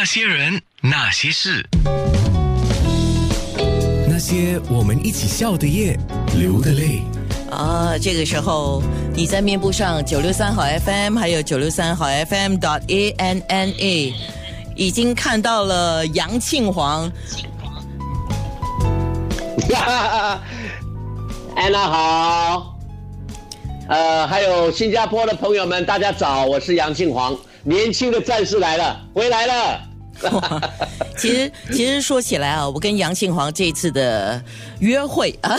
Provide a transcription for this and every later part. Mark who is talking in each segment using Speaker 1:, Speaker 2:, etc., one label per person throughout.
Speaker 1: 那些人，那些事，
Speaker 2: 那些我们一起笑的夜，流的泪。
Speaker 3: 啊，这个时候你在面部上九六三好 FM，还有九六三好 FM dot A N N A，已经看到了杨庆煌。
Speaker 4: 安娜好，呃，还有新加坡的朋友们，大家早，我是杨庆煌，年轻的战士来了，回来了。
Speaker 3: 其实，其实说起来啊，我跟杨庆煌这次的约会啊，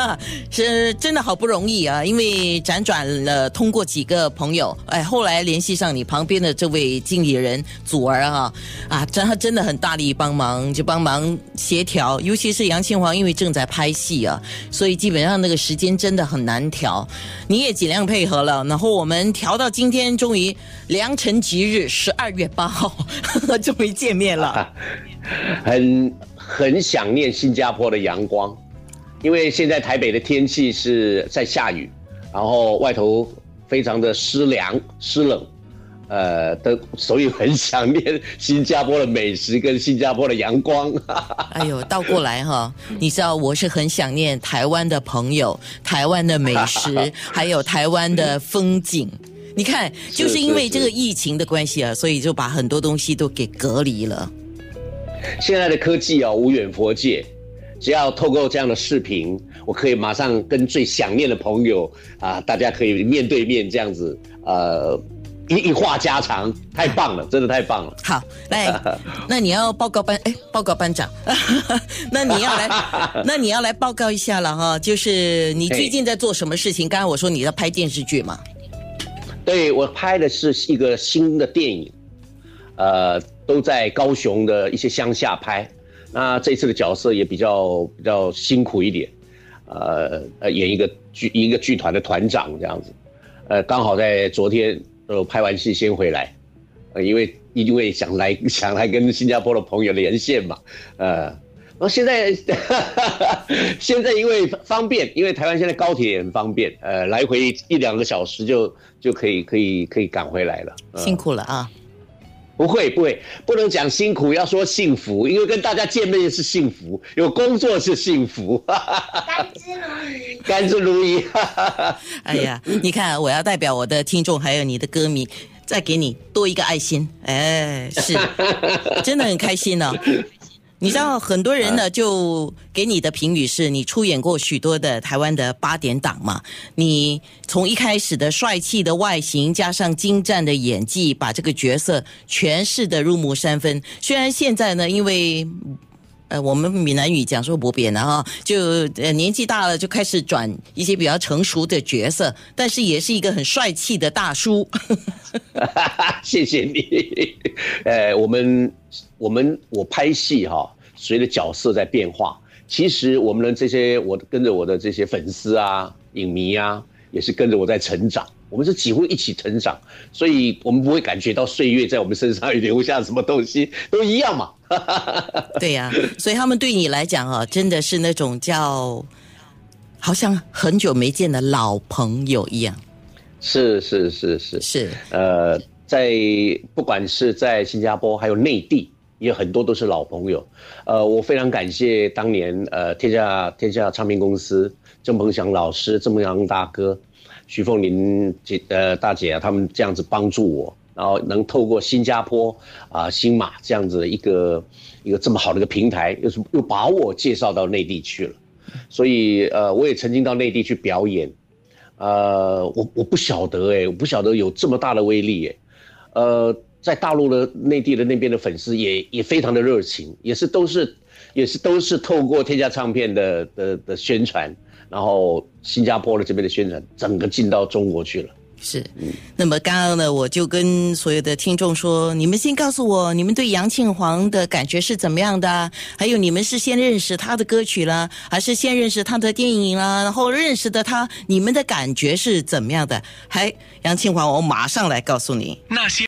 Speaker 3: 是真的好不容易啊，因为辗转了通过几个朋友，哎，后来联系上你旁边的这位经理人祖儿哈，啊，真他真的很大力帮忙，就帮忙协调，尤其是杨庆煌，因为正在拍戏啊，所以基本上那个时间真的很难调，你也尽量配合了，然后我们调到今天，终于良辰吉日，十二月八号，终于。见面了，
Speaker 4: 很很想念新加坡的阳光，因为现在台北的天气是在下雨，然后外头非常的湿凉湿冷，呃，的所以很想念新加坡的美食跟新加坡的阳光。
Speaker 3: 哎呦，倒过来哈，你知道我是很想念台湾的朋友、台湾的美食，还有台湾的风景。你看，就是因为这个疫情的关系啊，所以就把很多东西都给隔离了。
Speaker 4: 现在的科技啊，无远佛界，只要透过这样的视频，我可以马上跟最想念的朋友啊，大家可以面对面这样子，呃，一一话家常，太棒了，真的太棒了。
Speaker 3: 好，来，那你要报告班，哎，报告班长，那你要来，那你要来报告一下了哈，就是你最近在做什么事情？刚刚我说你在拍电视剧嘛。
Speaker 4: 对我拍的是一个新的电影，呃，都在高雄的一些乡下拍。那这次的角色也比较比较辛苦一点，呃呃，演一个剧一个剧团的团长这样子。呃，刚好在昨天呃拍完戏先回来，呃，因为因为想来想来跟新加坡的朋友连线嘛，呃。然后现在，现在因为方便，因为台湾现在高铁也很方便，呃，来回一两个小时就就可以可以可以赶回来了。
Speaker 3: 辛苦了啊！
Speaker 4: 不会不会，不能讲辛苦，要说幸福，因为跟大家见面是幸福，有工作是幸福。
Speaker 5: 甘之如饴，
Speaker 4: 甘之如饴。
Speaker 3: 哎呀，你看，我要代表我的听众还有你的歌迷，再给你多一个爱心。哎，是，真的很开心呢。你知道很多人呢，就给你的评语是你出演过许多的台湾的八点档嘛？你从一开始的帅气的外形，加上精湛的演技，把这个角色诠释的入木三分。虽然现在呢，因为呃，我们闽南语讲说不变的哈，就呃年纪大了，就开始转一些比较成熟的角色，但是也是一个很帅气的大叔。
Speaker 4: 谢谢你。呃，我们我们我拍戏哈。随着角色在变化，其实我们的这些，我跟着我的这些粉丝啊、影迷啊，也是跟着我在成长。我们是几乎一起成长，所以我们不会感觉到岁月在我们身上留下什么东西，都一样嘛。
Speaker 3: 对呀，所以他们对你来讲啊，真的是那种叫好像很久没见的老朋友一样。
Speaker 4: 是是是是
Speaker 3: 是，
Speaker 4: 呃，在不管是在新加坡，还有内地。也很多都是老朋友，呃，我非常感谢当年呃天下天下唱片公司郑鹏翔老师、郑鹏翔大哥、徐凤林姐呃大姐啊，他们这样子帮助我，然后能透过新加坡啊新马这样子的一个一个这么好的一个平台，又是又把我介绍到内地去了，所以呃我也曾经到内地去表演，呃我我不晓得哎，我不晓得有这么大的威力哎，呃。在大陆的内地的那边的粉丝也也非常的热情，也是都是也是都是透过天下唱片的的的宣传，然后新加坡的这边的宣传，整个进到中国去了。
Speaker 3: 是，那么刚刚呢，我就跟所有的听众说，你们先告诉我，你们对杨庆煌的感觉是怎么样的？还有你们是先认识他的歌曲了，还是先认识他的电影了？然后认识的他，你们的感觉是怎么样的？还杨庆煌，我马上来告诉你那些。